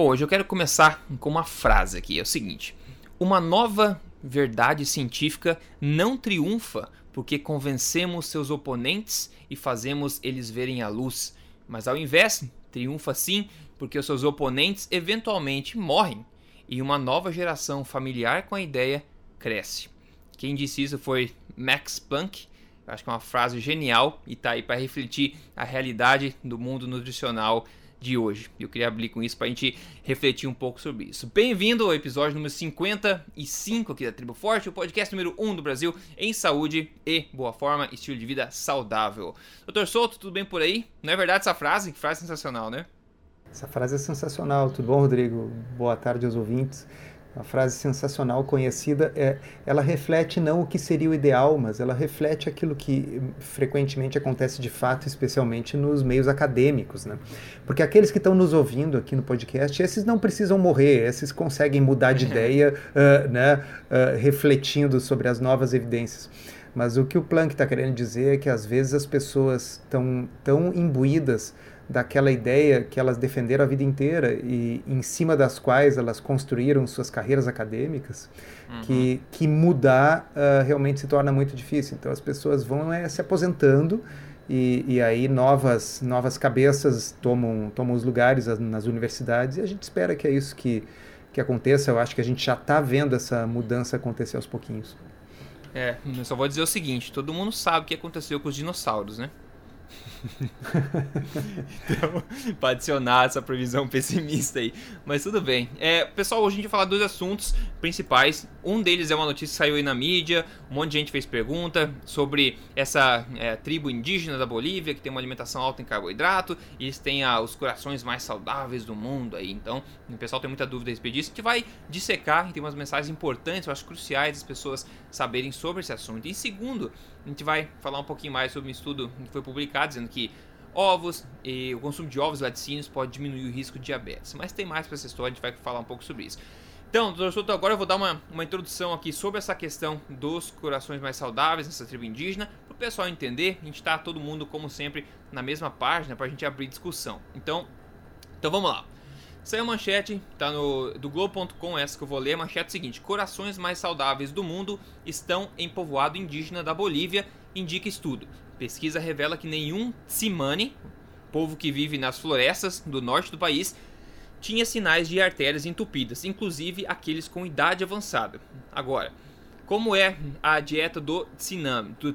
Bom, hoje eu quero começar com uma frase aqui. É o seguinte: Uma nova verdade científica não triunfa porque convencemos seus oponentes e fazemos eles verem a luz, mas ao invés, triunfa sim porque os seus oponentes eventualmente morrem e uma nova geração familiar com a ideia cresce. Quem disse isso foi Max Planck. Acho que é uma frase genial e está aí para refletir a realidade do mundo nutricional de hoje. Eu queria abrir com isso para a gente refletir um pouco sobre isso. Bem-vindo ao episódio número 55 aqui da Tribo Forte, o podcast número 1 do Brasil em saúde e boa forma, estilo de vida saudável. Doutor Souto, tudo bem por aí? Não é verdade essa frase? Que frase sensacional, né? Essa frase é sensacional. Tudo bom, Rodrigo? Boa tarde aos ouvintes. Uma frase sensacional, conhecida, é, ela reflete não o que seria o ideal, mas ela reflete aquilo que frequentemente acontece de fato, especialmente nos meios acadêmicos, né? Porque aqueles que estão nos ouvindo aqui no podcast, esses não precisam morrer, esses conseguem mudar de ideia, uh, né, uh, refletindo sobre as novas evidências. Mas o que o Planck está querendo dizer é que às vezes as pessoas estão tão imbuídas daquela ideia que elas defenderam a vida inteira e em cima das quais elas construíram suas carreiras acadêmicas, uhum. que, que mudar uh, realmente se torna muito difícil. Então as pessoas vão é, se aposentando e, e aí novas, novas cabeças tomam, tomam os lugares nas universidades e a gente espera que é isso que, que aconteça. Eu acho que a gente já está vendo essa mudança acontecer aos pouquinhos. É, eu só vou dizer o seguinte: todo mundo sabe o que aconteceu com os dinossauros, né? Então, para adicionar essa previsão pessimista aí. Mas tudo bem. É, pessoal, hoje a gente vai falar dois assuntos principais. Um deles é uma notícia que saiu aí na mídia. Um monte de gente fez pergunta sobre essa é, tribo indígena da Bolívia que tem uma alimentação alta em carboidrato. E eles têm ah, os corações mais saudáveis do mundo aí. Então, o pessoal tem muita dúvida a respeito disso. Gente vai dissecar e tem umas mensagens importantes, eu acho cruciais as pessoas saberem sobre esse assunto. E segundo, a gente vai falar um pouquinho mais sobre um estudo que foi publicado dizendo que ovos e o consumo de ovos e laticínios pode diminuir o risco de diabetes. Mas tem mais para essa história, a gente vai falar um pouco sobre isso. Então, doutor Souto, agora eu vou dar uma, uma introdução aqui sobre essa questão dos corações mais saudáveis nessa tribo indígena, para o pessoal entender. A gente está todo mundo, como sempre, na mesma página para a gente abrir discussão. Então, então vamos lá. Saiu a manchete, tá no do Globo.com, essa que eu vou ler, a manchete é seguinte: Corações mais saudáveis do mundo estão em povoado indígena da Bolívia, indica estudo. Pesquisa revela que nenhum Tsimane, povo que vive nas florestas do norte do país, tinha sinais de artérias entupidas, inclusive aqueles com idade avançada. Agora, como é a dieta do Tsinam, do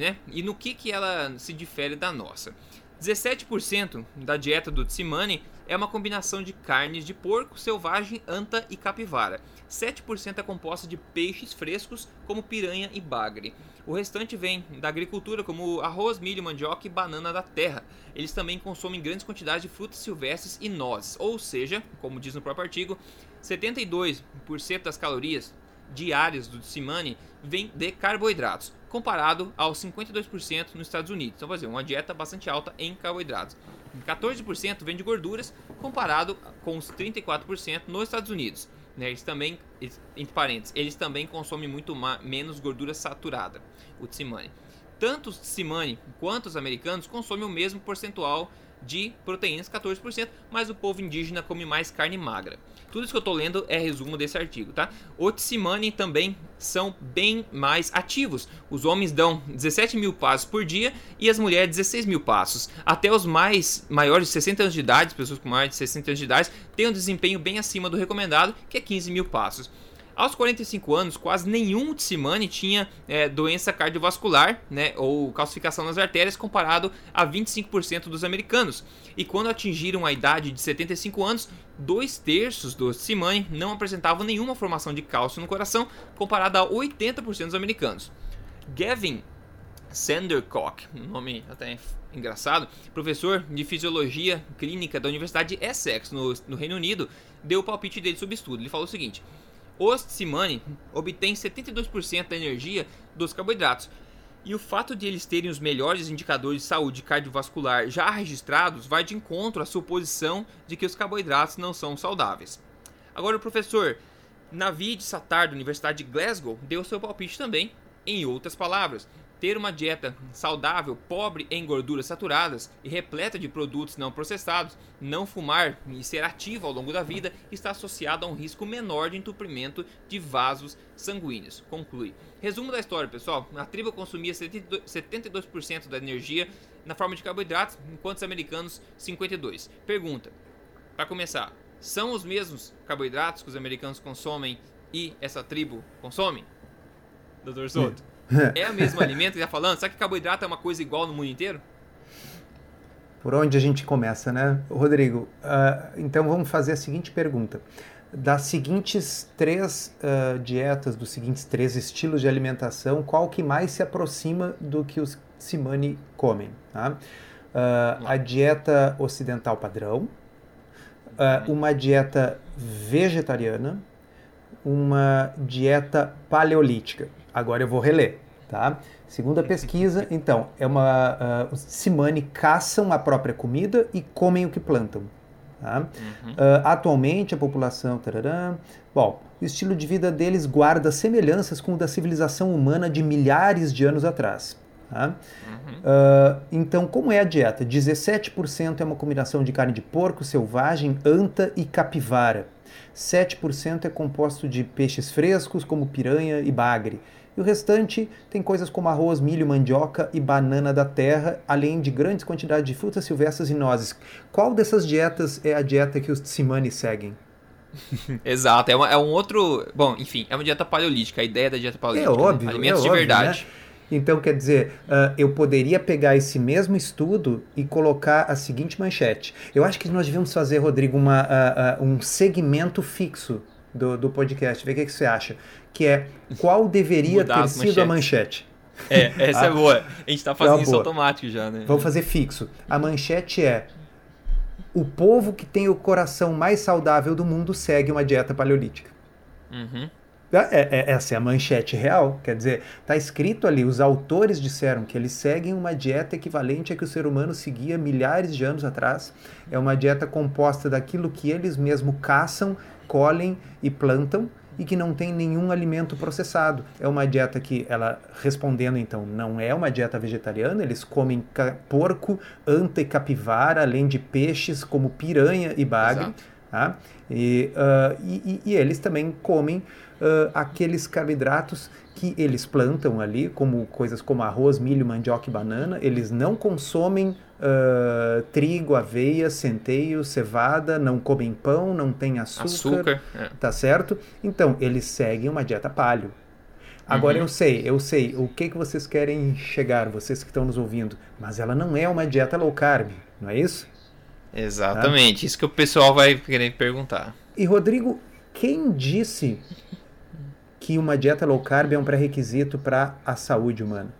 né? E no que, que ela se difere da nossa? 17% da dieta do Tsimane é uma combinação de carnes de porco, selvagem, anta e capivara. 7% é composta de peixes frescos, como piranha e bagre. O restante vem da agricultura, como arroz, milho, mandioca e banana da terra. Eles também consomem grandes quantidades de frutas silvestres e nozes, ou seja, como diz no próprio artigo, 72% das calorias diárias do Tsimane vem de carboidratos, comparado aos 52% nos Estados Unidos. Então, fazer uma dieta bastante alta em carboidratos. 14% vem de gorduras, comparado com os 34% nos Estados Unidos. Né, eles também, entre parênteses, eles também consomem muito menos gordura saturada, o Tsimane. Tanto o Tsimane quanto os americanos consomem o mesmo percentual de proteínas, 14%, mas o povo indígena come mais carne magra. Tudo isso que eu estou lendo é resumo desse artigo, tá? O Tsimane também são bem mais ativos. Os homens dão 17 mil passos por dia e as mulheres 16 mil passos. Até os mais maiores de 60 anos de idade, pessoas com mais de 60 anos de idade, têm um desempenho bem acima do recomendado, que é 15 mil passos. Aos 45 anos, quase nenhum Tsimane tinha é, doença cardiovascular, né, ou calcificação nas artérias, comparado a 25% dos americanos. E quando atingiram a idade de 75 anos, dois terços dos Tsimane não apresentavam nenhuma formação de cálcio no coração, comparado a 80% dos americanos. Gavin Sandercock, um nome até engraçado, professor de fisiologia clínica da Universidade de Essex, no, no Reino Unido, deu o palpite dele sobre estudo. Ele falou o seguinte: os Tsimane obtêm 72% da energia dos carboidratos. E o fato de eles terem os melhores indicadores de saúde cardiovascular já registrados vai de encontro à suposição de que os carboidratos não são saudáveis. Agora, o professor Navid Satar, da Universidade de Glasgow, deu seu palpite também. Em outras palavras, ter uma dieta saudável, pobre em gorduras saturadas e repleta de produtos não processados, não fumar e ser ativo ao longo da vida está associado a um risco menor de entupimento de vasos sanguíneos. Conclui. Resumo da história, pessoal. A tribo consumia 72% da energia na forma de carboidratos, enquanto os americanos 52%. Pergunta, para começar, são os mesmos carboidratos que os americanos consomem e essa tribo consome? Doutor Souto? É o mesmo alimento que está falando? Será que carboidrato é uma coisa igual no mundo inteiro? Por onde a gente começa, né? Rodrigo, uh, então vamos fazer a seguinte pergunta. Das seguintes três uh, dietas, dos seguintes três estilos de alimentação, qual que mais se aproxima do que os Simani comem? Tá? Uh, a dieta ocidental padrão, uma dieta vegetariana, uma dieta paleolítica. Agora eu vou reler, tá? Segundo a pesquisa, então, é uma uh, os Simani caçam a própria comida e comem o que plantam. Tá? Uhum. Uh, atualmente a população, tarará, bom, o estilo de vida deles guarda semelhanças com o da civilização humana de milhares de anos atrás. Tá? Uhum. Uh, então, como é a dieta? 17% é uma combinação de carne de porco selvagem, anta e capivara. 7% é composto de peixes frescos, como piranha e bagre. E o restante tem coisas como arroz, milho, mandioca e banana da terra, além de grandes quantidades de frutas silvestres e nozes. Qual dessas dietas é a dieta que os Tsimani seguem? Exato, é, uma, é, um outro. Bom, enfim, é uma dieta paleolítica, a ideia da dieta paleolítica. É óbvio. Né? Alimentos é de óbvio, verdade. Né? Então, quer dizer, uh, eu poderia pegar esse mesmo estudo e colocar a seguinte manchete. Eu acho que nós devemos fazer, Rodrigo, uma, uh, uh, um segmento fixo do, do podcast. Vê o que, que você acha. Que é qual deveria Mudar ter sido a manchete. É, essa é boa. A gente tá fazendo é isso automático já, né? Vamos fazer fixo. A manchete é o povo que tem o coração mais saudável do mundo segue uma dieta paleolítica. Uhum. É, é, essa é a manchete real. Quer dizer, está escrito ali, os autores disseram que eles seguem uma dieta equivalente a que o ser humano seguia milhares de anos atrás. É uma dieta composta daquilo que eles mesmos caçam, colhem e plantam e que não tem nenhum alimento processado. É uma dieta que, ela respondendo então, não é uma dieta vegetariana, eles comem porco, anta e capivara, além de peixes como piranha e bagre. Tá? E, uh, e, e, eles também comem uh, aqueles carboidratos que eles plantam ali, como coisas como arroz, milho, mandioca e banana. Eles não consomem uh, trigo, aveia, centeio, cevada, não comem pão, não tem açúcar, açúcar é. tá certo? Então, eles seguem uma dieta paleo. Agora uhum. eu sei, eu sei o que, que vocês querem chegar, vocês que estão nos ouvindo, mas ela não é uma dieta low carb, não é isso? Exatamente, tá? isso que o pessoal vai querer perguntar. E Rodrigo, quem disse que uma dieta low carb é um pré-requisito para a saúde humana?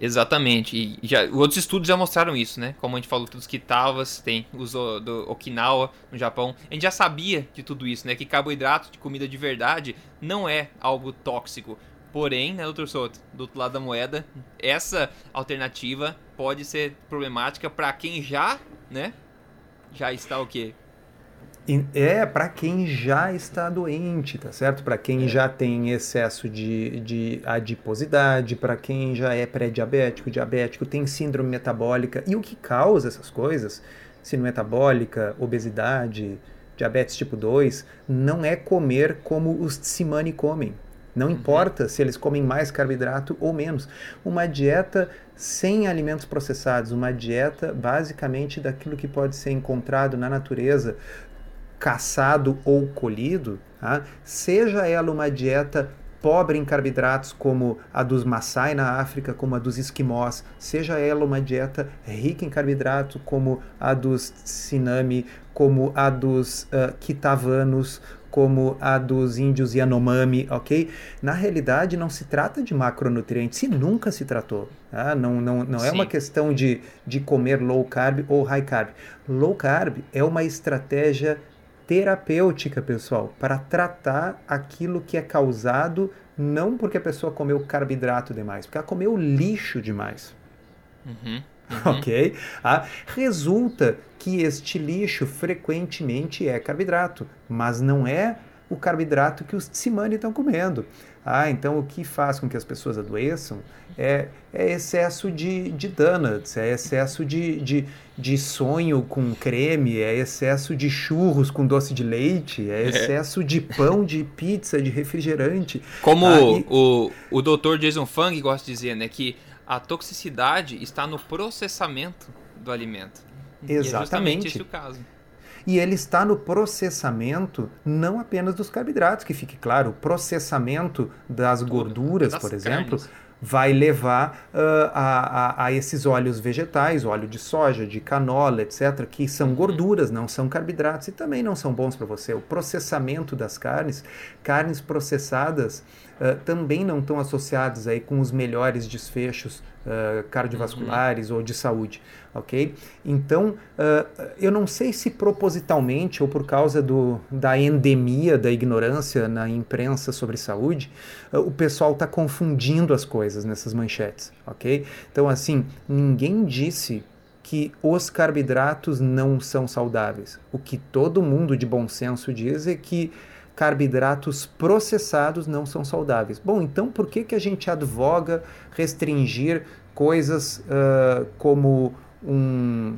Exatamente. E já, outros estudos já mostraram isso, né? Como a gente falou dos Kitavas, tem os do Okinawa no Japão. A gente já sabia de tudo isso, né? Que carboidrato de comida de verdade não é algo tóxico. Porém, né, doutor Souto, do outro lado da moeda, essa alternativa pode ser problemática para quem já, né? Já está o quê? É para quem já está doente, tá certo? Para quem é. já tem excesso de, de adiposidade, para quem já é pré-diabético, diabético, tem síndrome metabólica. E o que causa essas coisas, síndrome metabólica, obesidade, diabetes tipo 2, não é comer como os Tsimani comem. Não uhum. importa se eles comem mais carboidrato ou menos. Uma dieta sem alimentos processados, uma dieta basicamente daquilo que pode ser encontrado na natureza, caçado ou colhido, tá? seja ela uma dieta pobre em carboidratos como a dos Maasai na África, como a dos esquimós, seja ela uma dieta rica em carboidrato como a dos Sinami, como a dos uh, Kitavanos, como a dos índios Yanomami, ok? Na realidade, não se trata de macronutrientes, e nunca se tratou. Tá? Não, não, não é uma questão de, de comer low carb ou high carb. Low carb é uma estratégia terapêutica, pessoal, para tratar aquilo que é causado não porque a pessoa comeu carboidrato demais, porque ela comeu lixo demais. Uhum, uhum. Ok? Ah, resulta que este lixo frequentemente é carboidrato, mas não é o carboidrato que os tsimane estão comendo. Ah, então o que faz com que as pessoas adoeçam é, é excesso de, de donuts, é excesso de, de, de sonho com creme, é excesso de churros com doce de leite, é, é. excesso é. de pão, de pizza, de refrigerante. Como ah, e... o, o Dr. Jason Fung gosta de dizer, né, que a toxicidade está no processamento do alimento. Exatamente. E é justamente esse o caso. E ele está no processamento não apenas dos carboidratos, que fique claro, o processamento das gorduras, das por exemplo, carnes. Vai levar uh, a, a, a, esses óleos vegetais, óleo de soja, de canola, etc., que são uhum. gorduras, não são carboidratos e também não são bons para você. O processamento das carnes, carnes processadas uh, também não estão associadas aí com os melhores desfechos uh, cardiovasculares uhum. ou de saúde, ok? Então, uh, eu não sei se propositalmente ou por causa do, da endemia da ignorância na imprensa sobre saúde, o pessoal está confundindo as coisas nessas manchetes, ok? Então, assim, ninguém disse que os carboidratos não são saudáveis. O que todo mundo de bom senso diz é que carboidratos processados não são saudáveis. Bom, então por que, que a gente advoga restringir coisas uh, como um,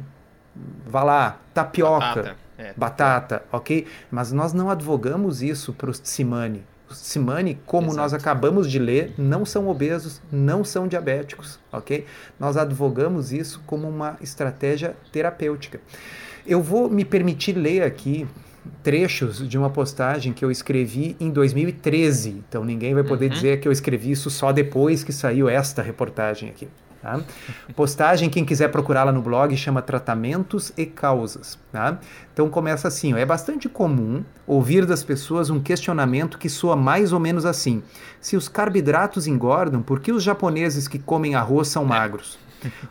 vá lá, tapioca, batata, é. batata, ok? Mas nós não advogamos isso para os tsimane. Os tsimane, como Exato. nós acabamos de ler, não são obesos, não são diabéticos, ok? Nós advogamos isso como uma estratégia terapêutica. Eu vou me permitir ler aqui trechos de uma postagem que eu escrevi em 2013. Então ninguém vai poder uhum. dizer que eu escrevi isso só depois que saiu esta reportagem aqui. Tá? Postagem, quem quiser procurá-la no blog, chama Tratamentos e Causas. Tá? Então começa assim: ó, é bastante comum ouvir das pessoas um questionamento que soa mais ou menos assim: se os carboidratos engordam, por que os japoneses que comem arroz são magros?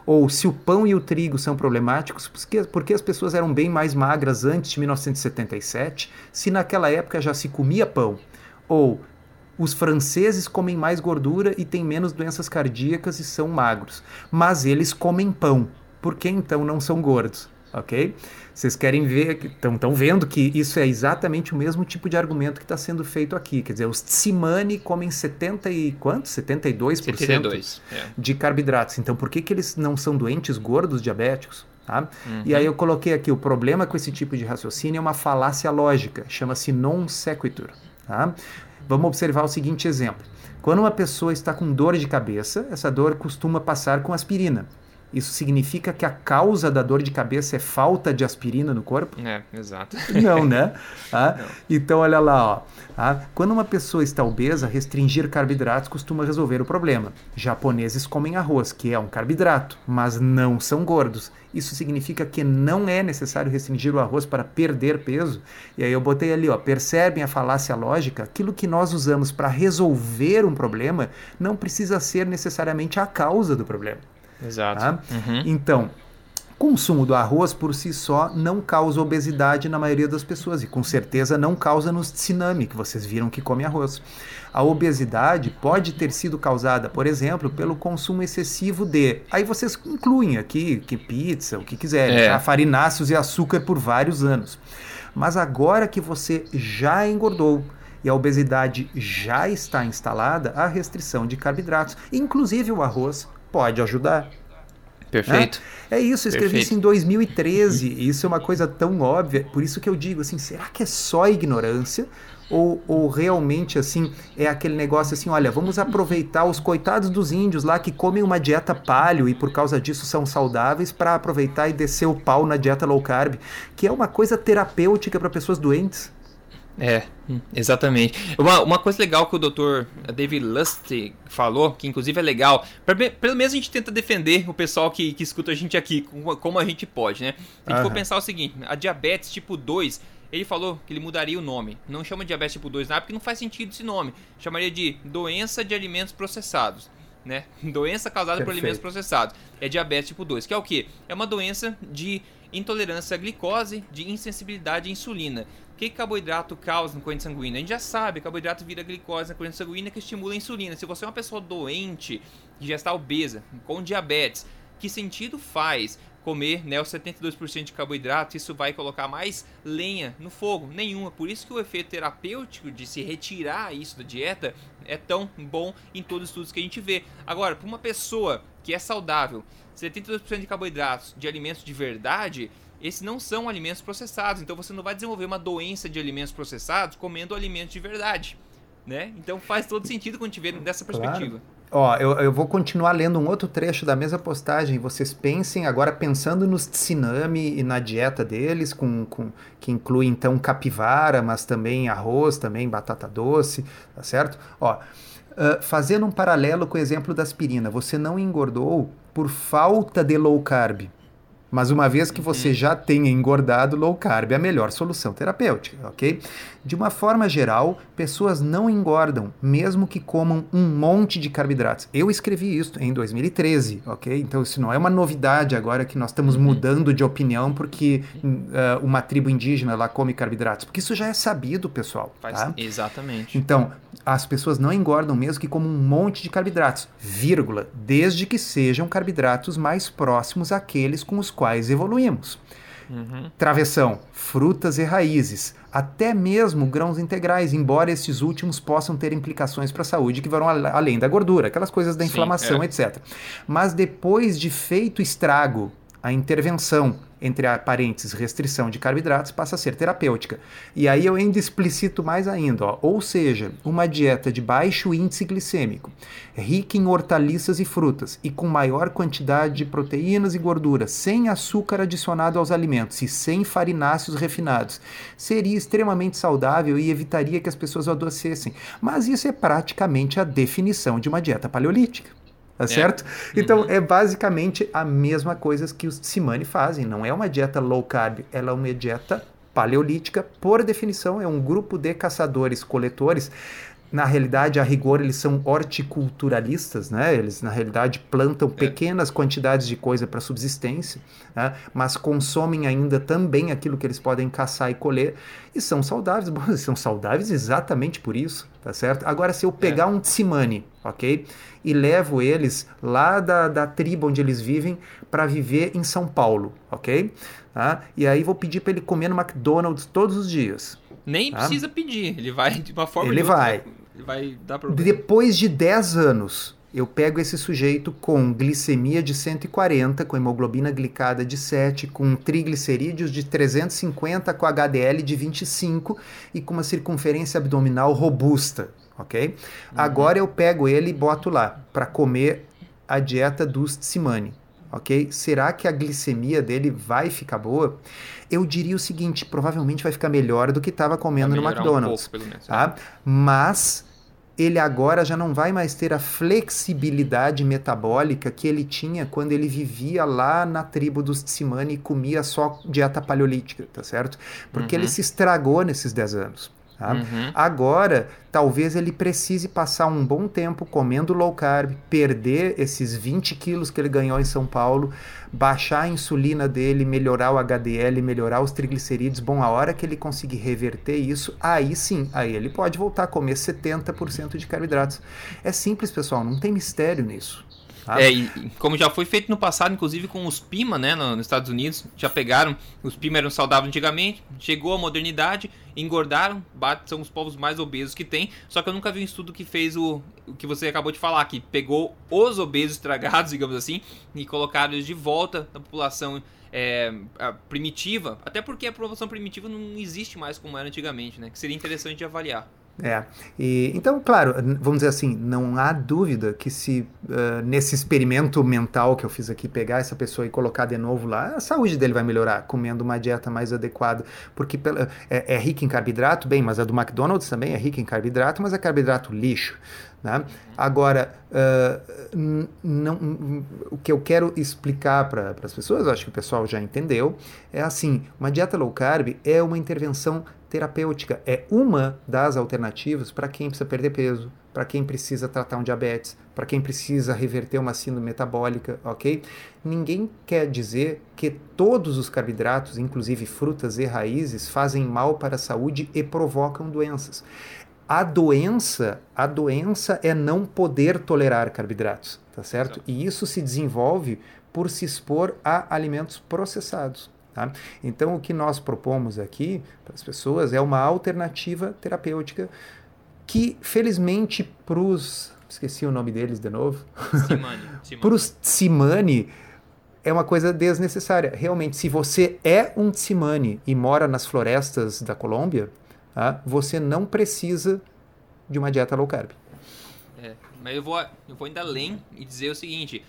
Ou se o pão e o trigo são problemáticos, porque, porque as pessoas eram bem mais magras antes de 1977, se naquela época já se comia pão. Ou os franceses comem mais gordura e têm menos doenças cardíacas e são magros. Mas eles comem pão. Por que então não são gordos? Ok? Vocês querem ver, estão vendo que isso é exatamente o mesmo tipo de argumento que está sendo feito aqui. Quer dizer, os tsimane comem 70 e quanto? 72%, 72 é. de carboidratos. Então, por que, que eles não são doentes gordos diabéticos? Tá? Uhum. E aí eu coloquei aqui, o problema com esse tipo de raciocínio é uma falácia lógica, chama-se non sequitur. Tá? Vamos observar o seguinte exemplo. Quando uma pessoa está com dor de cabeça, essa dor costuma passar com aspirina. Isso significa que a causa da dor de cabeça é falta de aspirina no corpo? É, exato. Não, né? Ah, Não. Então, olha lá, ó. Ah, quando uma pessoa está obesa, restringir carboidratos costuma resolver o problema. Japoneses comem arroz, que é um carboidrato, mas não são gordos. Isso significa que não é necessário restringir o arroz para perder peso. E aí eu botei ali, ó, percebem a falácia lógica? Aquilo que nós usamos para resolver um problema não precisa ser necessariamente a causa do problema. Exato. Tá? Uhum. Então, consumo do arroz por si só não causa obesidade na maioria das pessoas e com certeza não causa nos tsunami, que vocês viram que come arroz. A obesidade pode ter sido causada, por exemplo, pelo consumo excessivo de. Aí vocês incluem aqui que pizza, o que quiserem, é. farináceos e açúcar por vários anos. Mas agora que você já engordou, e a obesidade já está instalada, a restrição de carboidratos, inclusive o arroz, pode ajudar. Perfeito. É, é isso, eu escrevi Perfeito. isso em 2013. Isso é uma coisa tão óbvia. Por isso que eu digo assim, será que é só ignorância? Ou, ou realmente assim é aquele negócio assim, olha, vamos aproveitar os coitados dos índios lá que comem uma dieta paleo e por causa disso são saudáveis para aproveitar e descer o pau na dieta low carb, que é uma coisa terapêutica para pessoas doentes. É, exatamente. Uma, uma coisa legal que o Dr. David Lustig falou, que inclusive é legal, pra, pelo menos a gente tenta defender o pessoal que, que escuta a gente aqui, como, como a gente pode, né? Se a gente for pensar o seguinte, a diabetes tipo 2, ele falou que ele mudaria o nome. Não chama diabetes tipo 2 nada, porque não faz sentido esse nome. Chamaria de doença de alimentos processados. Né? Doença causada Perfeito. por alimentos processados. É diabetes tipo 2, que é o que? É uma doença de intolerância à glicose, de insensibilidade à insulina. O que carboidrato causa na corrente sanguínea? A gente já sabe, carboidrato vira glicose na corrente sanguínea que estimula a insulina. Se você é uma pessoa doente, que já está obesa, com diabetes, que sentido faz comer né, os 72% de carboidrato, isso vai colocar mais lenha no fogo? Nenhuma. Por isso que o efeito terapêutico de se retirar isso da dieta é tão bom em todos os estudos que a gente vê. Agora, para uma pessoa que é saudável, 72% de carboidratos de alimentos de verdade, esses não são alimentos processados. Então você não vai desenvolver uma doença de alimentos processados comendo alimentos de verdade. Né? Então faz todo sentido quando a gente vê dessa perspectiva. Claro. Ó, eu, eu vou continuar lendo um outro trecho da mesma postagem. Vocês pensem agora pensando nos tsunami e na dieta deles, com, com, que inclui então capivara, mas também arroz, também batata doce, tá certo? Ó, uh, fazendo um paralelo com o exemplo da aspirina, você não engordou por falta de low carb. Mas uma vez que você uhum. já tenha engordado, low carb é a melhor solução terapêutica, ok? De uma forma geral, pessoas não engordam, mesmo que comam um monte de carboidratos. Eu escrevi isso em 2013, ok? Então isso não é uma novidade agora que nós estamos uhum. mudando de opinião porque uh, uma tribo indígena lá come carboidratos. Porque isso já é sabido, pessoal. Faz, tá? Exatamente. Então, as pessoas não engordam mesmo que comam um monte de carboidratos, vírgula, desde que sejam carboidratos mais próximos àqueles com os quais evoluímos. Uhum. Travessão, frutas e raízes, até mesmo grãos integrais, embora esses últimos possam ter implicações para a saúde que vão além da gordura, aquelas coisas da inflamação, Sim, é. etc. Mas depois de feito estrago, a intervenção entre parênteses restrição de carboidratos passa a ser terapêutica. E aí eu ainda explicito mais ainda, ó, ou seja, uma dieta de baixo índice glicêmico, rica em hortaliças e frutas e com maior quantidade de proteínas e gorduras, sem açúcar adicionado aos alimentos e sem farináceos refinados, seria extremamente saudável e evitaria que as pessoas adoecessem. Mas isso é praticamente a definição de uma dieta paleolítica. Tá é. certo? Então uhum. é basicamente a mesma coisa que os Tsimane fazem. Não é uma dieta low carb, ela é uma dieta paleolítica. Por definição, é um grupo de caçadores-coletores na realidade, a rigor, eles são horticulturalistas, né? Eles, na realidade, plantam é. pequenas quantidades de coisa para subsistência, né? mas consomem ainda também aquilo que eles podem caçar e colher e são saudáveis. Bom, são saudáveis exatamente por isso, tá certo? Agora, se eu pegar é. um tsimane, ok? E levo eles lá da, da tribo onde eles vivem para viver em São Paulo, ok? Tá? E aí vou pedir para ele comer no McDonald's todos os dias. Nem tá? precisa pedir, ele vai de uma forma Ele vai. Ele vai dar problema. Depois de 10 anos, eu pego esse sujeito com glicemia de 140, com hemoglobina glicada de 7, com triglicerídeos de 350, com HDL de 25 e com uma circunferência abdominal robusta, ok? Uhum. Agora eu pego ele e boto lá para comer a dieta dos Tsimane, ok? Será que a glicemia dele vai ficar boa? eu diria o seguinte: provavelmente vai ficar melhor do que estava comendo no McDonald's. Um pouco, menos, tá? É. Mas ele agora já não vai mais ter a flexibilidade metabólica que ele tinha quando ele vivia lá na tribo dos Tsimane e comia só dieta paleolítica, tá certo? Porque uhum. ele se estragou nesses 10 anos. Tá? Uhum. Agora, talvez ele precise passar um bom tempo comendo low carb, perder esses 20 quilos que ele ganhou em São Paulo, baixar a insulina dele, melhorar o HDL, melhorar os triglicerídeos. Bom, a hora que ele conseguir reverter isso, aí sim, aí ele pode voltar a comer 70% de carboidratos. É simples, pessoal, não tem mistério nisso. Tá? É, e como já foi feito no passado, inclusive com os Pima, né, nos Estados Unidos, já pegaram, os Pima eram saudáveis antigamente, chegou a modernidade, engordaram, são os povos mais obesos que tem, só que eu nunca vi um estudo que fez o, o que você acabou de falar, que pegou os obesos estragados, digamos assim, e colocaram eles de volta na população é, primitiva, até porque a população primitiva não existe mais como era antigamente, né, que seria interessante de avaliar. É, e, então, claro, vamos dizer assim, não há dúvida que se uh, nesse experimento mental que eu fiz aqui, pegar essa pessoa e colocar de novo lá, a saúde dele vai melhorar, comendo uma dieta mais adequada, porque pela, é, é rica em carboidrato, bem, mas a do McDonald's também é rica em carboidrato, mas é carboidrato lixo. Né? Agora, uh, não, o que eu quero explicar para as pessoas, acho que o pessoal já entendeu, é assim: uma dieta low carb é uma intervenção terapêutica, é uma das alternativas para quem precisa perder peso, para quem precisa tratar um diabetes, para quem precisa reverter uma síndrome metabólica, ok? Ninguém quer dizer que todos os carboidratos, inclusive frutas e raízes, fazem mal para a saúde e provocam doenças. A doença, a doença é não poder tolerar carboidratos, tá certo? E isso se desenvolve por se expor a alimentos processados. Tá? Então, o que nós propomos aqui para as pessoas é uma alternativa terapêutica que, felizmente, para os. Esqueci o nome deles de novo. Simane. para os Tsimane, é uma coisa desnecessária. Realmente, se você é um Tsimane e mora nas florestas da Colômbia, tá? você não precisa de uma dieta low carb. É, mas eu vou, eu vou ainda além e dizer o seguinte: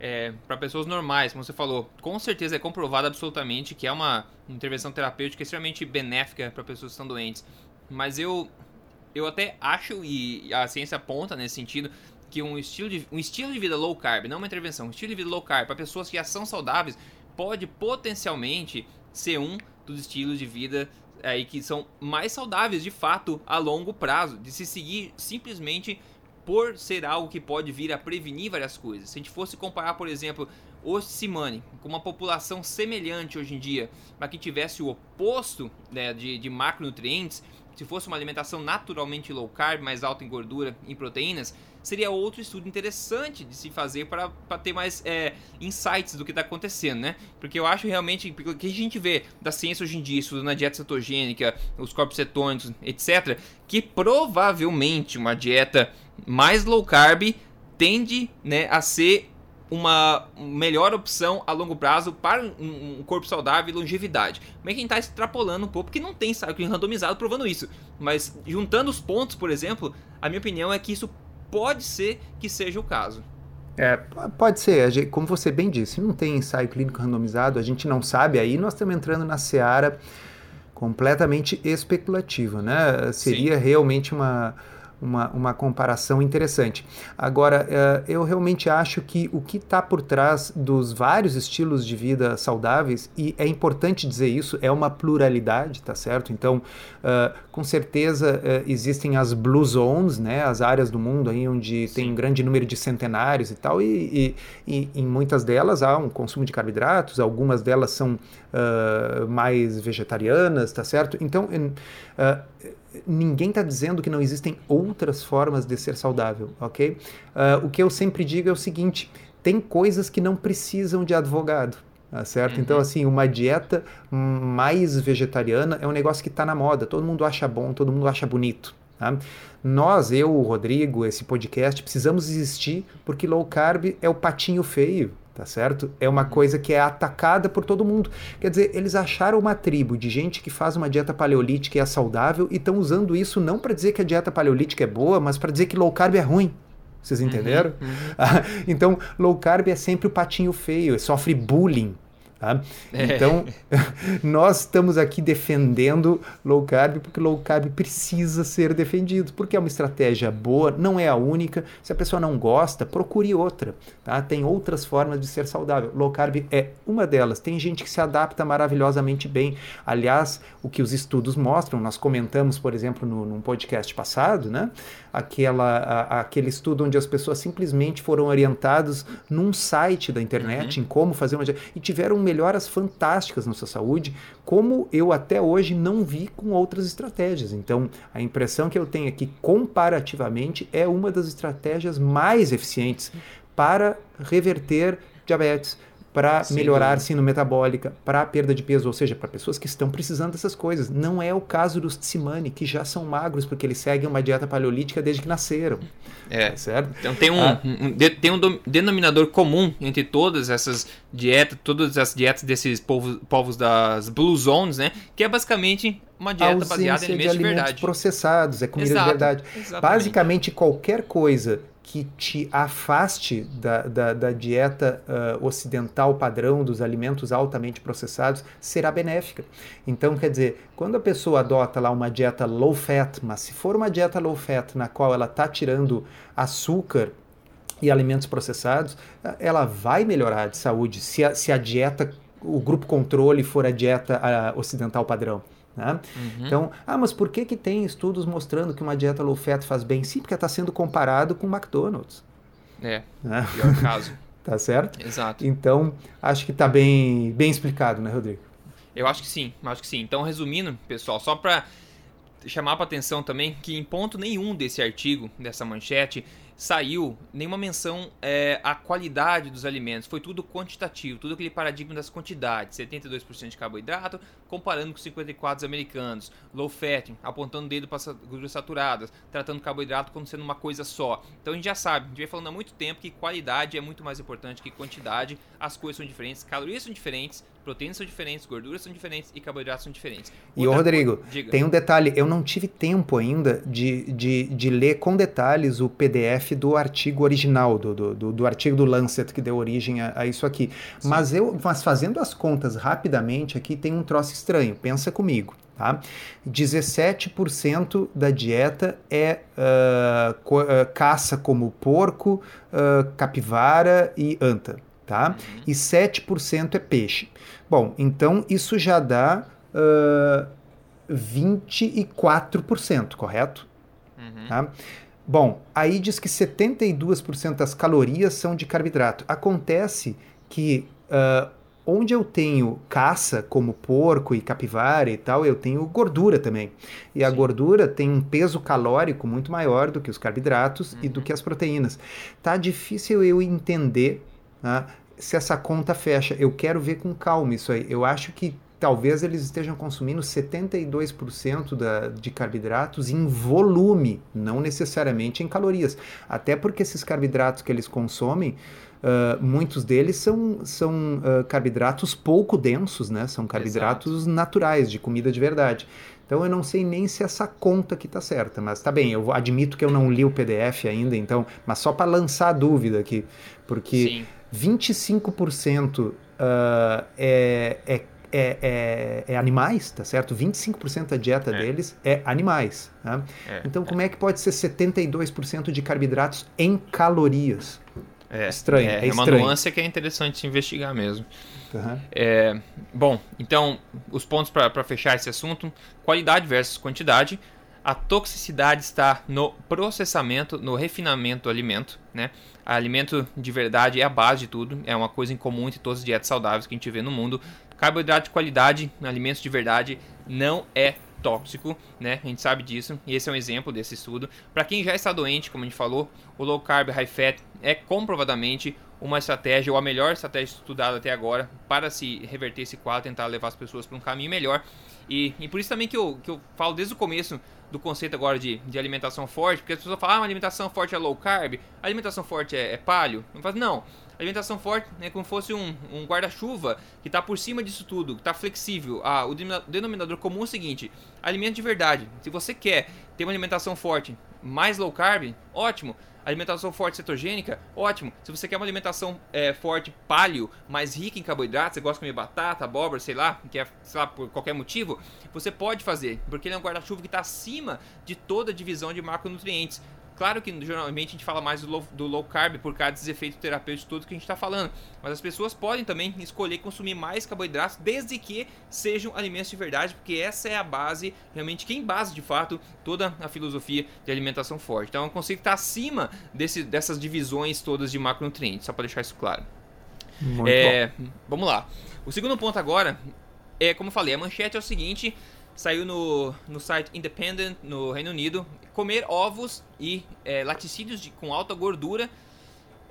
é, para pessoas normais, como você falou, com certeza é comprovado absolutamente que é uma intervenção terapêutica extremamente benéfica para pessoas que estão doentes. Mas eu, eu até acho, e a ciência aponta nesse sentido, que um estilo, de, um estilo de vida low carb, não uma intervenção, um estilo de vida low carb para pessoas que já são saudáveis, pode potencialmente ser um dos estilos de vida aí que são mais saudáveis de fato a longo prazo, de se seguir simplesmente por ser algo que pode vir a prevenir várias coisas. Se a gente fosse comparar, por exemplo, o Simane com uma população semelhante hoje em dia, mas que tivesse o oposto né, de, de macronutrientes, se fosse uma alimentação naturalmente low carb, mais alta em gordura e proteínas, seria outro estudo interessante de se fazer para ter mais é, insights do que está acontecendo, né? Porque eu acho realmente o que a gente vê da ciência hoje em dia, estudando a dieta cetogênica, os corpos cetônicos, etc., que provavelmente uma dieta mais low carb tende né, a ser uma melhor opção a longo prazo para um corpo saudável e longevidade. Mas quem está extrapolando um pouco, porque não tem cálculo randomizado provando isso. Mas juntando os pontos, por exemplo, a minha opinião é que isso pode ser que seja o caso. É, pode ser, como você bem disse, não tem ensaio clínico randomizado, a gente não sabe, aí nós estamos entrando na seara completamente especulativa, né? Seria Sim. realmente uma uma, uma comparação interessante. Agora, uh, eu realmente acho que o que está por trás dos vários estilos de vida saudáveis, e é importante dizer isso, é uma pluralidade, tá certo? Então, uh, com certeza uh, existem as blue zones, né, as áreas do mundo aí onde Sim. tem um grande número de centenários e tal, e, e, e, em muitas delas há um consumo de carboidratos, algumas delas são mais vegetarianas, tá certo? Então, ninguém está dizendo que não existem outras formas de ser saudável, ok? Uh, o que eu sempre digo é o seguinte: tem coisas que não precisam de advogado. Tá certo? Então, uhum. Então, assim, uma dieta mais vegetariana é um negócio que está na moda. Todo mundo acha bom, todo mundo acha bonito. Tá? Nós, eu, o Rodrigo, esse podcast, precisamos existir porque low carb é o patinho feio tá certo? É uma coisa que é atacada por todo mundo. Quer dizer, eles acharam uma tribo de gente que faz uma dieta paleolítica e é saudável e estão usando isso não para dizer que a dieta paleolítica é boa, mas para dizer que low carb é ruim. Vocês uhum, entenderam? Uhum, uhum. então, low carb é sempre o patinho feio, sofre bullying Tá? É. Então, nós estamos aqui defendendo low carb porque low carb precisa ser defendido, porque é uma estratégia boa, não é a única. Se a pessoa não gosta, procure outra. Tá? Tem outras formas de ser saudável. Low carb é uma delas. Tem gente que se adapta maravilhosamente bem. Aliás, o que os estudos mostram, nós comentamos, por exemplo, no, num podcast passado, né? Aquela, a, aquele estudo onde as pessoas simplesmente foram orientadas num site da internet uhum. em como fazer uma dieta e tiveram melhoras fantásticas na sua saúde, como eu até hoje não vi com outras estratégias. Então, a impressão que eu tenho é que, comparativamente, é uma das estratégias mais eficientes para reverter diabetes, para melhorar síndrome metabólica, para perda de peso, ou seja, para pessoas que estão precisando dessas coisas. Não é o caso dos Tsimane, que já são magros porque eles seguem uma dieta paleolítica desde que nasceram. É, certo? Então tem um, ah. um, tem um denominador comum entre todas essas dietas, todas as dietas desses povos, povos das Blue Zones, né? Que é basicamente uma dieta baseada em alimentos de, verdade. processados, é comida Exato, de verdade. Exatamente. Basicamente qualquer coisa que te afaste da, da, da dieta uh, ocidental padrão dos alimentos altamente processados será benéfica. Então, quer dizer, quando a pessoa adota lá uma dieta low fat, mas se for uma dieta low fat na qual ela está tirando açúcar e alimentos processados, ela vai melhorar de saúde se a, se a dieta, o grupo controle for a dieta uh, ocidental padrão. Né? Uhum. Então, ah, mas por que, que tem estudos mostrando que uma dieta low fat faz bem? Sim, porque está sendo comparado com McDonald's. É, né? pior caso. tá certo? Exato. Então, acho que está bem, bem explicado, né, Rodrigo? Eu acho que sim, acho que sim. Então, resumindo, pessoal, só para chamar para atenção também que em ponto nenhum desse artigo, dessa manchete, saiu nenhuma menção é, à qualidade dos alimentos. Foi tudo quantitativo, tudo aquele paradigma das quantidades. 72% de carboidrato, comparando com 54 americanos. Low fat, apontando o dedo para gorduras saturadas, tratando carboidrato como sendo uma coisa só. Então a gente já sabe, a gente vem falando há muito tempo que qualidade é muito mais importante que quantidade. As coisas são diferentes, calorias são diferentes, proteínas são diferentes, gorduras são diferentes e carboidratos são diferentes. Outra e o Rodrigo, tem um detalhe, eu não tive tempo ainda de, de, de ler com detalhes o PDF do artigo original, do, do, do artigo do Lancet que deu origem a, a isso aqui. Mas eu, mas fazendo as contas rapidamente aqui, tem um troço estranho, pensa comigo. Tá? 17% da dieta é uh, caça como porco, uh, capivara e anta tá? E 7% é peixe. Bom, então isso já dá uh, 24%, correto? Uhum. Tá? Bom, aí diz que 72% das calorias são de carboidrato. Acontece que uh, onde eu tenho caça, como porco e capivara e tal, eu tenho gordura também. E a gordura tem um peso calórico muito maior do que os carboidratos uhum. e do uhum. que as proteínas. Tá difícil eu entender né, se essa conta fecha. Eu quero ver com calma isso aí. Eu acho que talvez eles estejam consumindo 72% da, de carboidratos em volume, não necessariamente em calorias. Até porque esses carboidratos que eles consomem, uh, muitos deles são, são uh, carboidratos pouco densos, né? São carboidratos Exato. naturais, de comida de verdade. Então eu não sei nem se essa conta aqui está certa, mas tá bem, eu admito que eu não li o PDF ainda, então, mas só para lançar a dúvida aqui, porque Sim 25% uh, é, é, é, é, animais, tá certo? 25% da dieta deles é animais. Né? então, como é que pode ser 72% de carboidratos em calorias? É, estranho, é, é, é uma nuance que é interessante investigar mesmo. Uhum. É, bom, então, os pontos para fechar esse assunto: qualidade versus quantidade. A toxicidade está no processamento, no refinamento do alimento, né? Alimento de verdade é a base de tudo, é uma coisa em comum entre todas as dietas saudáveis que a gente vê no mundo. Carboidrato de qualidade, alimentos de verdade, não é tóxico, né? A gente sabe disso e esse é um exemplo desse estudo. Para quem já está doente, como a gente falou, o low carb high fat é comprovadamente uma estratégia ou a melhor estratégia estudada até agora para se reverter esse quadro, tentar levar as pessoas para um caminho melhor. E, e por isso também que eu, que eu falo desde o começo do conceito agora de, de alimentação forte, porque as pessoas falam, ah, alimentação forte é low carb, alimentação forte é, é palio. Eu falo, não, alimentação forte é como se fosse um, um guarda-chuva que está por cima disso tudo, que está flexível. Ah, o denominador comum é o seguinte: alimento de verdade. Se você quer ter uma alimentação forte mais low carb, ótimo. Alimentação forte cetogênica, ótimo. Se você quer uma alimentação é, forte paleo, mais rica em carboidratos, você gosta de comer batata, abóbora, sei lá, que é, sei lá, por qualquer motivo, você pode fazer, porque ele é um guarda-chuva que está acima de toda a divisão de macronutrientes. Claro que geralmente a gente fala mais do low, do low carb por causa dos efeitos terapêuticos todos que a gente está falando. Mas as pessoas podem também escolher consumir mais carboidratos desde que sejam alimentos de verdade, porque essa é a base, realmente quem base de fato toda a filosofia de alimentação forte. Então é um conceito que está acima desse, dessas divisões todas de macronutrientes, só para deixar isso claro. Muito é, bom. Vamos lá. O segundo ponto agora é, como eu falei, a manchete é o seguinte: saiu no, no site Independent, no Reino Unido. Comer ovos e é, laticídios de, com alta gordura,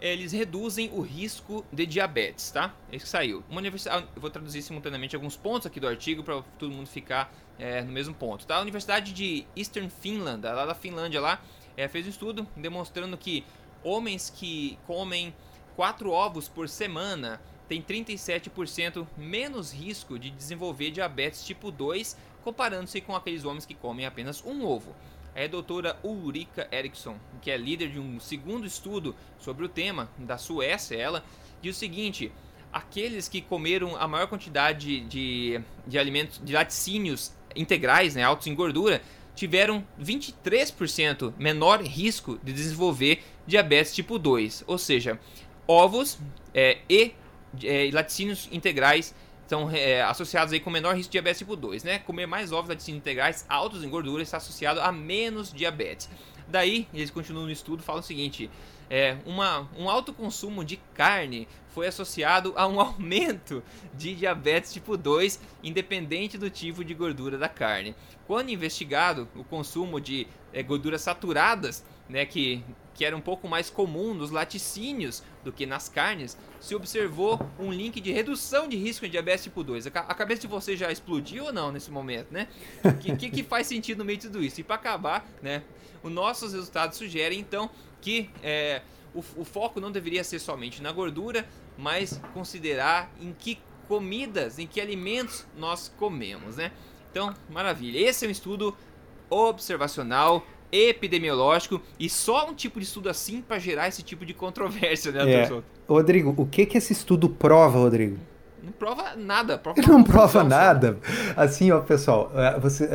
eles reduzem o risco de diabetes, tá? É isso que saiu. Uma universidade, eu vou traduzir simultaneamente alguns pontos aqui do artigo para todo mundo ficar é, no mesmo ponto, tá? A Universidade de Eastern Finland, lá da Finlândia lá, é, fez um estudo demonstrando que homens que comem quatro ovos por semana têm 37% menos risco de desenvolver diabetes tipo 2 comparando-se com aqueles homens que comem apenas um ovo. É a doutora Ulrika Eriksson, que é líder de um segundo estudo sobre o tema, da Suécia, ela, diz o seguinte: aqueles que comeram a maior quantidade de, de alimentos, de laticínios integrais, né, altos em gordura, tiveram 23% menor risco de desenvolver diabetes tipo 2. Ou seja, ovos é, e é, laticínios integrais estão é, associados aí com menor risco de diabetes tipo 2, né? Comer mais ovos laticínios integrais altos em gordura está associado a menos diabetes. Daí, eles continuam no estudo, falam o seguinte: é, uma, um alto consumo de carne foi associado a um aumento de diabetes tipo 2, independente do tipo de gordura da carne. Quando investigado, o consumo de é, gorduras saturadas, né, que, que era um pouco mais comum nos laticínios do que nas carnes, se observou um link de redução de risco de diabetes tipo 2. A, a cabeça de você já explodiu ou não nesse momento, né? O que, que, que, faz sentido no meio de tudo isso? E para acabar, né, os nossos resultados sugerem então que é, o, o foco não deveria ser somente na gordura, mas considerar em que comidas, em que alimentos nós comemos, né? Então, maravilha. Esse é um estudo observacional, epidemiológico e só um tipo de estudo assim para gerar esse tipo de controvérsia, né, é. Rodrigo, o que que esse estudo prova, Rodrigo? Não prova nada. Prova não prova nada. Assim, ó, pessoal, é, você, é,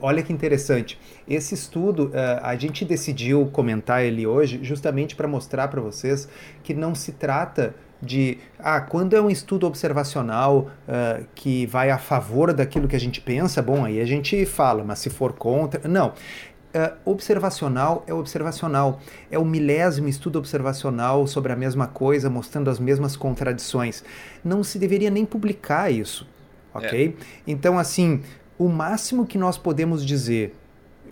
olha que interessante. Esse estudo, é, a gente decidiu comentar ele hoje justamente para mostrar para vocês que não se trata de ah, quando é um estudo observacional uh, que vai a favor daquilo que a gente pensa, bom, aí a gente fala, mas se for contra. Não. Uh, observacional é observacional. É o milésimo estudo observacional sobre a mesma coisa, mostrando as mesmas contradições. Não se deveria nem publicar isso, ok? É. Então, assim, o máximo que nós podemos dizer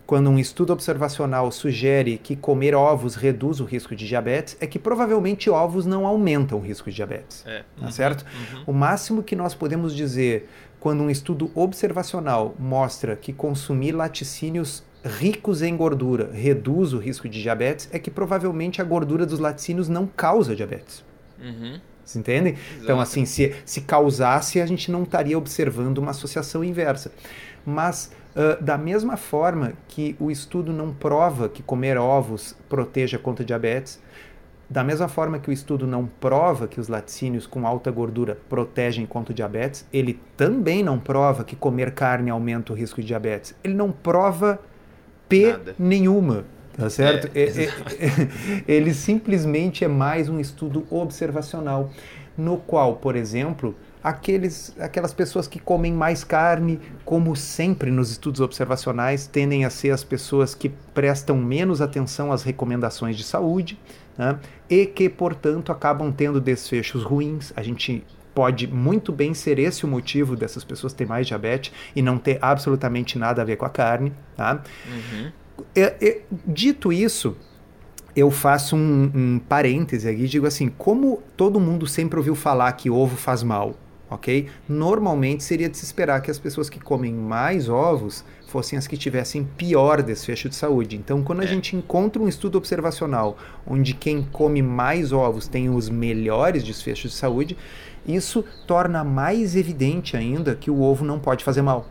quando um estudo observacional sugere que comer ovos reduz o risco de diabetes, é que provavelmente ovos não aumentam o risco de diabetes. É. Tá uhum. certo? Uhum. O máximo que nós podemos dizer quando um estudo observacional mostra que consumir laticínios ricos em gordura reduz o risco de diabetes, é que provavelmente a gordura dos laticínios não causa diabetes. Uhum. Vocês entendem? Exato. Então, assim, se, se causasse, a gente não estaria observando uma associação inversa. Mas, uh, da mesma forma que o estudo não prova que comer ovos proteja contra diabetes, da mesma forma que o estudo não prova que os laticínios com alta gordura protegem contra o diabetes, ele também não prova que comer carne aumenta o risco de diabetes. Ele não prova P Nada. nenhuma. Tá certo? É, é, é, ele simplesmente é mais um estudo observacional, no qual, por exemplo, aqueles, aquelas pessoas que comem mais carne, como sempre nos estudos observacionais, tendem a ser as pessoas que prestam menos atenção às recomendações de saúde né? e que, portanto, acabam tendo desfechos ruins. A gente pode muito bem ser esse o motivo dessas pessoas ter mais diabetes e não ter absolutamente nada a ver com a carne. Tá? Uhum. Dito isso, eu faço um, um parêntese aqui e digo assim: como todo mundo sempre ouviu falar que ovo faz mal, ok? Normalmente seria de se esperar que as pessoas que comem mais ovos fossem as que tivessem pior desfecho de saúde. Então, quando a é. gente encontra um estudo observacional onde quem come mais ovos tem os melhores desfechos de saúde, isso torna mais evidente ainda que o ovo não pode fazer mal.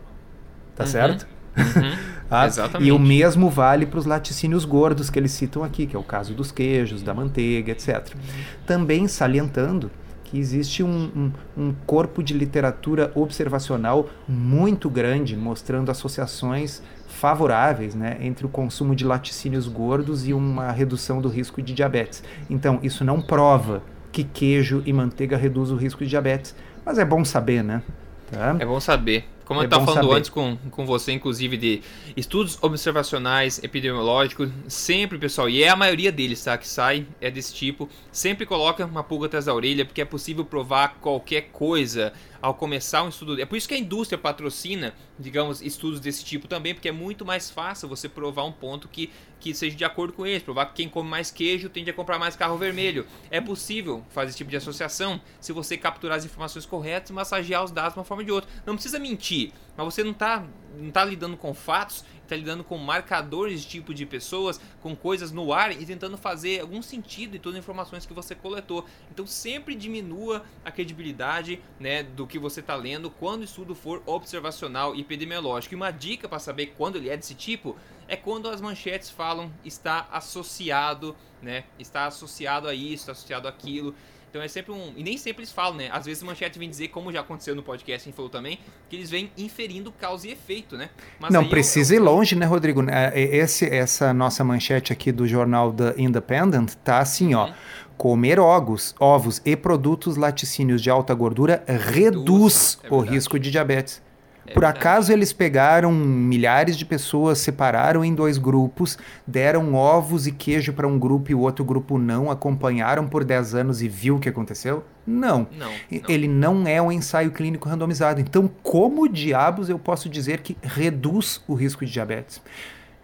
Tá uhum. certo? Uhum. ah, Exatamente. E o mesmo vale para os laticínios gordos que eles citam aqui, que é o caso dos queijos, da manteiga, etc. Uhum. Também salientando que existe um, um, um, corpo de literatura observacional muito grande, mostrando associações favoráveis né, entre o consumo de laticínios gordos e uma redução do risco de diabetes. Então, isso não prova que queijo e manteiga reduz o risco de diabetes. Mas é bom saber, né? Tá? É bom saber. Como é eu estava falando saber. antes com, com você, inclusive, de estudos observacionais epidemiológicos, sempre, pessoal, e é a maioria deles, tá? Que sai, é desse tipo, sempre coloca uma pulga atrás da orelha, porque é possível provar qualquer coisa ao começar um estudo. É por isso que a indústria patrocina, digamos, estudos desse tipo também, porque é muito mais fácil você provar um ponto que, que seja de acordo com eles. Provar que quem come mais queijo tende a comprar mais carro vermelho. É possível fazer esse tipo de associação se você capturar as informações corretas e massagear os dados de uma forma ou de outra. Não precisa mentir, mas você não está não tá lidando com fatos está lidando com marcadores de tipo de pessoas, com coisas no ar e tentando fazer algum sentido em todas as informações que você coletou. Então sempre diminua a credibilidade né, do que você está lendo quando o estudo for observacional e epidemiológico. E uma dica para saber quando ele é desse tipo é quando as manchetes falam está associado, né? Está associado a isso, está associado àquilo. Então é sempre um. E nem sempre eles falam, né? Às vezes a manchete vem dizer, como já aconteceu no podcast, a gente falou também, que eles vêm inferindo causa e efeito, né? Mas não precisa eu, eu... ir longe, né, Rodrigo? É, Esse, essa nossa manchete aqui do jornal The Independent tá assim, ó. Uhum. Comer ovos, ovos e produtos laticínios de alta gordura reduz, reduz é o risco de diabetes. É Por acaso eles pegaram milhares de pessoas, separaram em dois grupos, deram ovos e queijo para um grupo e o outro grupo não, acompanharam por 10 anos e viu o que aconteceu? Não. não, não. Ele não é um ensaio clínico randomizado. Então, como diabos eu posso dizer que reduz o risco de diabetes?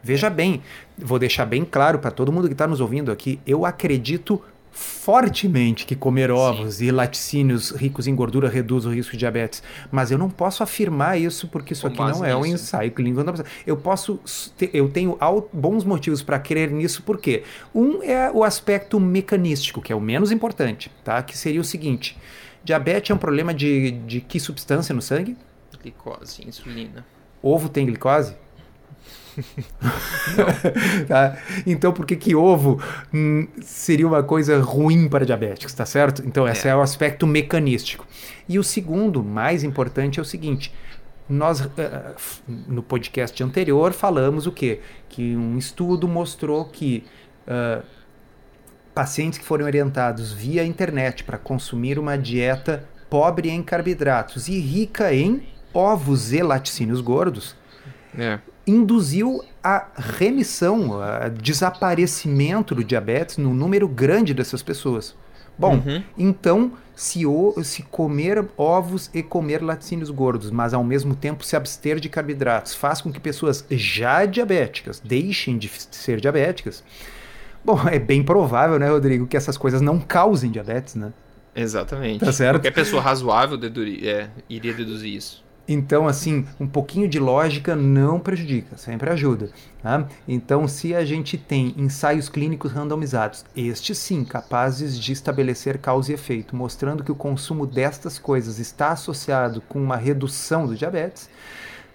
Veja bem, vou deixar bem claro para todo mundo que está nos ouvindo aqui, eu acredito fortemente que comer ovos Sim. e laticínios ricos em gordura reduz o risco de diabetes, mas eu não posso afirmar isso porque isso Com aqui não é um ensaio clínico. Eu posso, eu tenho bons motivos para crer nisso, porque um é o aspecto mecanístico, que é o menos importante, tá? Que seria o seguinte: diabetes é um problema de, de que substância no sangue? Glicose, insulina. Ovo tem glicose? tá? Então, por que, que ovo hum, seria uma coisa ruim para diabéticos, tá certo? Então, esse é. é o aspecto mecanístico. E o segundo, mais importante, é o seguinte: nós uh, no podcast anterior falamos o quê? Que um estudo mostrou que uh, pacientes que foram orientados via internet para consumir uma dieta pobre em carboidratos e rica em ovos e laticínios gordos, é induziu a remissão, a desaparecimento do diabetes no número grande dessas pessoas. Bom, uhum. então, se, o, se comer ovos e comer laticínios gordos, mas ao mesmo tempo se abster de carboidratos, faz com que pessoas já diabéticas deixem de ser diabéticas, bom, é bem provável, né, Rodrigo, que essas coisas não causem diabetes, né? Exatamente. Tá certo? Qualquer pessoa razoável deduri, é, iria deduzir isso. Então, assim, um pouquinho de lógica não prejudica, sempre ajuda. Tá? Então, se a gente tem ensaios clínicos randomizados, estes sim capazes de estabelecer causa e efeito, mostrando que o consumo destas coisas está associado com uma redução do diabetes,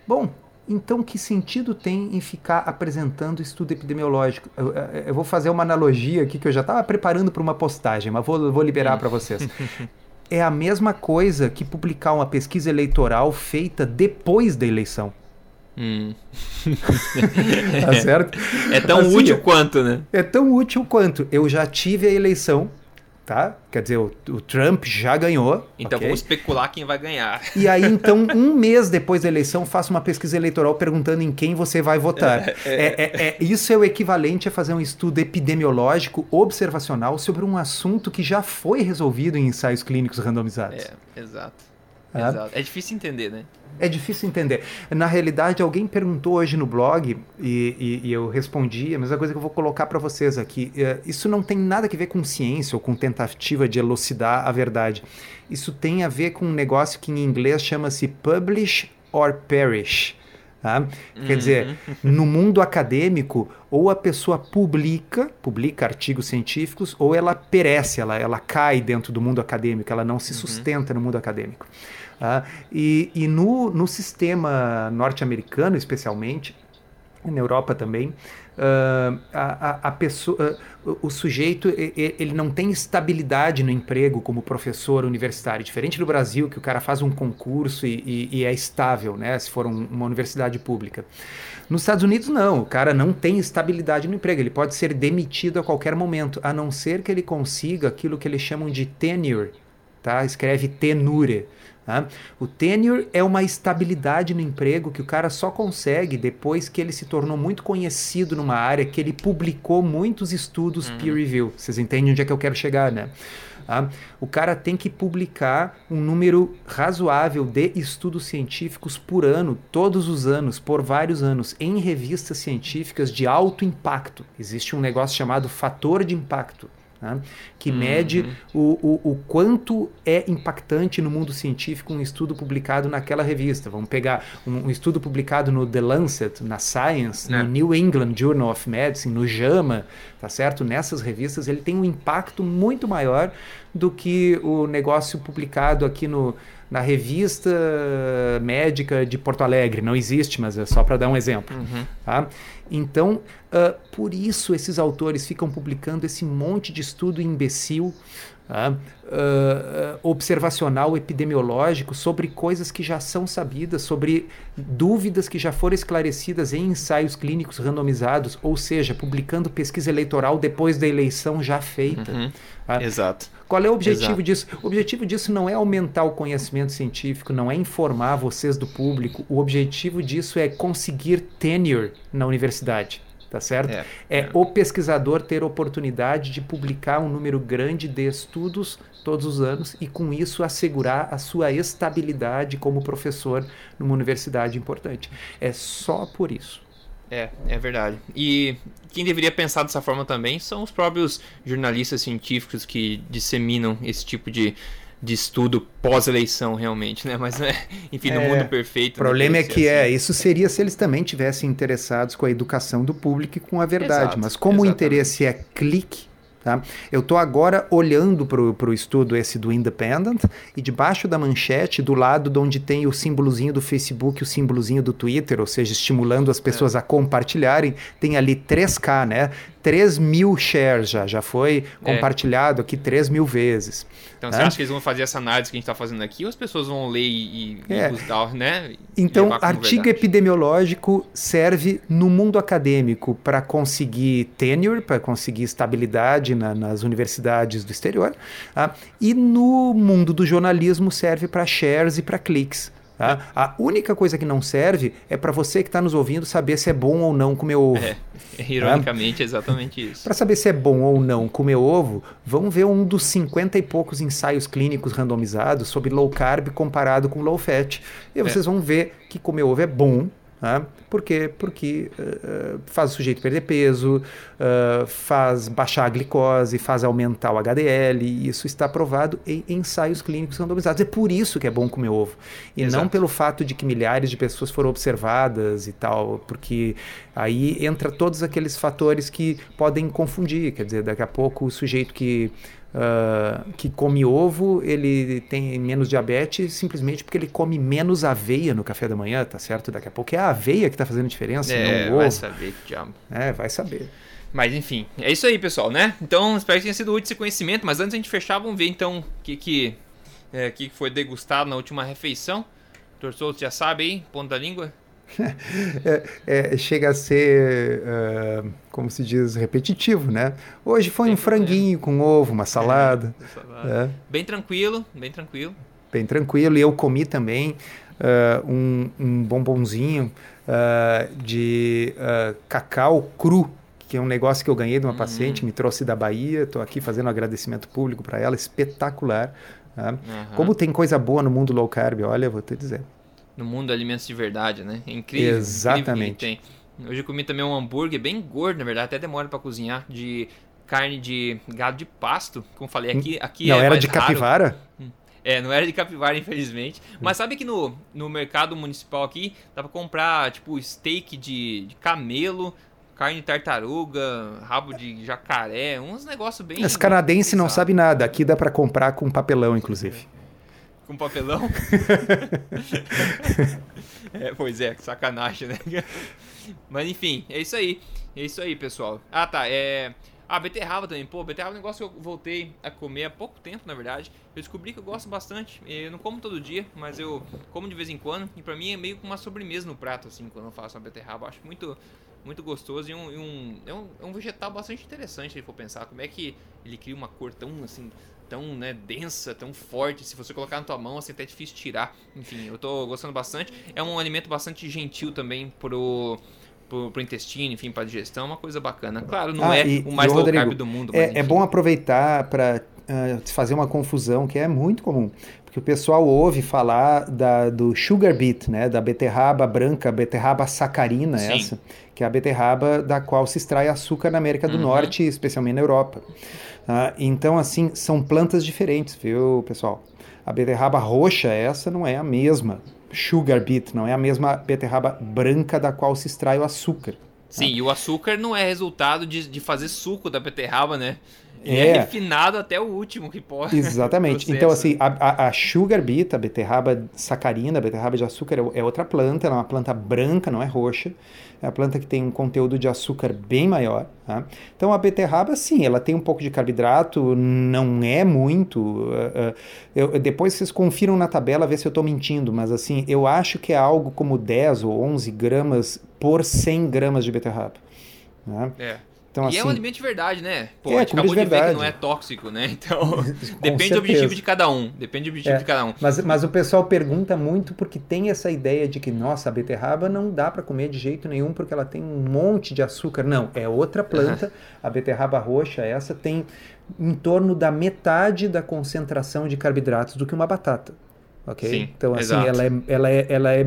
bom, então, que sentido tem em ficar apresentando estudo epidemiológico? Eu, eu vou fazer uma analogia aqui que eu já estava preparando para uma postagem, mas vou, vou liberar para vocês. é a mesma coisa que publicar uma pesquisa eleitoral feita depois da eleição. Hum. tá certo? É tão assim, útil quanto, né? É tão útil quanto. Eu já tive a eleição, tá? Quer dizer, o, o Trump já ganhou. Então okay? vamos especular quem vai ganhar. E aí, então, um mês depois da eleição, faço uma pesquisa eleitoral perguntando em quem você vai votar. É, é, é, é, isso é o equivalente a fazer um estudo epidemiológico observacional sobre um assunto que já foi resolvido em ensaios clínicos randomizados. É, exato. É. Exato. É difícil entender, né? É difícil entender. Na realidade, alguém perguntou hoje no blog e, e, e eu respondi a mesma coisa que eu vou colocar para vocês aqui. É, isso não tem nada a ver com ciência ou com tentativa de elucidar a verdade. Isso tem a ver com um negócio que em inglês chama-se publish or perish. Tá? Uhum. Quer dizer, no mundo acadêmico, ou a pessoa publica, publica artigos científicos, ou ela perece, ela, ela cai dentro do mundo acadêmico, ela não se uhum. sustenta uhum. no mundo acadêmico. Tá? E, e no, no sistema norte-americano, especialmente, na Europa também, uh, a, a, pessoa, uh, o sujeito ele não tem estabilidade no emprego como professor universitário, diferente do Brasil que o cara faz um concurso e, e, e é estável, né, se for um, uma universidade pública. Nos Estados Unidos não, o cara não tem estabilidade no emprego, ele pode ser demitido a qualquer momento, a não ser que ele consiga aquilo que eles chamam de tenure, tá? Escreve tenure Tá? O tenure é uma estabilidade no emprego que o cara só consegue depois que ele se tornou muito conhecido numa área, que ele publicou muitos estudos uhum. peer review. Vocês entendem onde é que eu quero chegar, né? Tá? O cara tem que publicar um número razoável de estudos científicos por ano, todos os anos, por vários anos, em revistas científicas de alto impacto. Existe um negócio chamado fator de impacto. Né? que mede uhum. o, o, o, quanto é impactante no mundo científico um estudo publicado naquela revista. Vamos pegar um, um estudo publicado no The Lancet, na Science, é. no New England Journal of Medicine, no JAMA, tá certo? Nessas revistas ele tem um impacto muito maior do que o negócio publicado aqui no na revista médica de Porto Alegre. Não existe, mas é só para dar um exemplo. Uhum. Tá? Então, uh, por isso esses autores ficam publicando esse monte de estudo imbecil uh, uh, observacional epidemiológico sobre coisas que já são sabidas, sobre dúvidas que já foram esclarecidas em ensaios clínicos randomizados, ou seja, publicando pesquisa eleitoral depois da eleição já feita. Uhum. Uh, Exato. Qual é o objetivo Exato. disso? O objetivo disso não é aumentar o conhecimento científico, não é informar vocês do público. O objetivo disso é conseguir tenure na universidade tá certo? É, é, é, o pesquisador ter oportunidade de publicar um número grande de estudos todos os anos e com isso assegurar a sua estabilidade como professor numa universidade importante. É só por isso. É, é verdade. E quem deveria pensar dessa forma também são os próprios jornalistas científicos que disseminam esse tipo de, de estudo pós-eleição, realmente, né? Mas, é, enfim, no é, mundo perfeito. O problema é que é, assim. é, isso seria se eles também tivessem interessados com a educação do público e com a verdade. Exato, Mas como exatamente. o interesse é clique, Tá? Eu estou agora olhando para o estudo esse do Independent e debaixo da manchete, do lado de onde tem o símbolozinho do Facebook, o símbolozinho do Twitter, ou seja, estimulando as pessoas é. a compartilharem, tem ali 3K, né? 3 mil shares já, já foi é. compartilhado aqui 3 mil vezes. Então, você acha que eles vão fazer essa análise que a gente está fazendo aqui ou as pessoas vão ler e, e é. Usar, né? Então, artigo verdade? epidemiológico serve no mundo acadêmico para conseguir tenure, para conseguir estabilidade na, nas universidades do exterior, tá? e no mundo do jornalismo serve para shares e para cliques. Tá? A única coisa que não serve é para você que está nos ouvindo saber se é bom ou não comer ovo. É, ironicamente, é exatamente isso. Para saber se é bom ou não comer ovo, vamos ver um dos 50 e poucos ensaios clínicos randomizados sobre low carb comparado com low fat. E vocês é. vão ver que comer ovo é bom né? Por quê? Porque uh, faz o sujeito perder peso, uh, faz baixar a glicose, faz aumentar o HDL, e isso está provado em ensaios clínicos randomizados. É por isso que é bom comer ovo. E Exato. não pelo fato de que milhares de pessoas foram observadas e tal, porque aí entra todos aqueles fatores que podem confundir. Quer dizer, daqui a pouco o sujeito que uh, que come ovo, ele tem menos diabetes simplesmente porque ele come menos aveia no café da manhã, tá certo? Daqui a pouco é a aveia que tá fazendo diferença, é, não o ovo. vai saber diabo. É, vai saber. Mas enfim, é isso aí, pessoal, né? Então, espero que tenha sido útil esse conhecimento, mas antes a gente fechar, vamos ver então o que, que, é, que foi degustado na última refeição. Torçou, já sabe aí, ponto da língua? é, é, chega a ser, uh, como se diz, repetitivo, né? Hoje foi Tem um franguinho com ovo, uma salada. É, salada. É. Bem tranquilo, bem tranquilo. Bem tranquilo. E eu comi também uh, um, um bombonzinho uh, de cacau cru, que é um negócio que eu ganhei de uma uhum. paciente, me trouxe da Bahia. Estou aqui fazendo um agradecimento público para ela, espetacular. Uhum. Como tem coisa boa no mundo low carb, olha, vou te dizer no mundo alimentos de verdade, né? É incrível. Exatamente. Incrível Hoje eu comi também um hambúrguer bem gordo, na verdade, até demora para cozinhar, de carne de gado de pasto. Como falei, aqui, aqui não é era de raro. capivara? Hum. É, não era de capivara, infelizmente. Hum. Mas sabe que no, no mercado municipal aqui dá pra comprar, tipo, steak de, de camelo, carne de tartaruga, rabo de jacaré, uns negócios bem. As canadenses não sabem nada. Aqui dá para comprar com papelão, inclusive. Com papelão? é, pois é, sacanagem, né? Mas enfim, é isso aí. É isso aí, pessoal. Ah, tá. É. Ah, beterraba também. Pô, beterraba é um negócio que eu voltei a comer há pouco tempo, na verdade. Eu descobri que eu gosto bastante. Eu não como todo dia, mas eu como de vez em quando. E pra mim é meio que uma sobremesa no prato, assim, quando eu faço uma beterraba. Eu acho muito, muito gostoso e um, e um, é, um, é um vegetal bastante interessante, se for pensar. Como é que ele cria uma cor tão, assim, tão né, densa, tão forte. Se você colocar na tua mão, assim, até é difícil tirar. Enfim, eu tô gostando bastante. É um alimento bastante gentil também pro. Pro, pro intestino, enfim, para digestão, uma coisa bacana. Claro, não ah, é e, o mais low Rodrigo, carb do mundo. É, é bom aproveitar para uh, fazer uma confusão que é muito comum porque o pessoal ouve falar da, do sugar beet, né, da beterraba branca, beterraba sacarina, Sim. essa, que é a beterraba da qual se extrai açúcar na América do uhum. Norte, especialmente na Europa. Ah, então, assim, são plantas diferentes, viu, pessoal? A beterraba roxa, essa não é a mesma. Sugar beet, não é a mesma beterraba branca da qual se extrai o açúcar. Sim, ah. e o açúcar não é resultado de, de fazer suco da beterraba, né? É. é refinado até o último que pode. Exatamente. então, assim, a, a, sugar beet, a beterraba sacarina, a beterraba de açúcar, é, é outra planta, ela é uma planta branca, não é roxa. É uma planta que tem um conteúdo de açúcar bem maior. Tá? Então, a beterraba, sim, ela tem um pouco de carboidrato, não é muito. Uh, uh, eu, depois vocês confiram na tabela, ver se eu estou mentindo, mas assim, eu acho que é algo como 10 ou 11 gramas por 100 gramas de beterraba. Né? É. Então, e assim, é um assim, alimento de verdade, né? Pô, é, a gente acabou de, de ver que não é tóxico, né? Então, depende do objetivo de cada um. Depende do objetivo é, de cada um. Mas, mas o pessoal pergunta muito porque tem essa ideia de que, nossa, a beterraba não dá para comer de jeito nenhum porque ela tem um monte de açúcar. Não, é outra planta. A beterraba roxa, essa, tem em torno da metade da concentração de carboidratos do que uma batata ok? Sim, então, assim, ela é, ela, é, ela é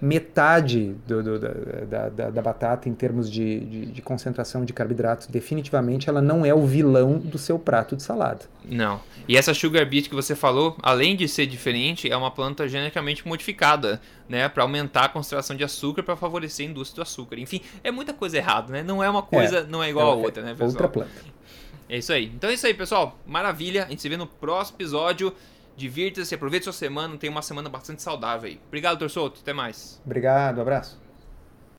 metade do, do, da, da, da, batata em termos de, de, de, concentração de carboidratos. Definitivamente, ela não é o vilão do seu prato de salada. Não. E essa sugar beet que você falou, além de ser diferente, é uma planta geneticamente modificada, né? Para aumentar a concentração de açúcar, para favorecer a indústria do açúcar. Enfim, é muita coisa errada, né? Não é uma coisa, é, não é igual é, a outra, né, pessoal? Outra planta. É isso aí. Então é isso aí, pessoal. Maravilha. A gente se vê no próximo episódio. Divirta-se, aproveite sua semana, tenha uma semana bastante saudável aí. Obrigado, Torçoto. Até mais. Obrigado, abraço.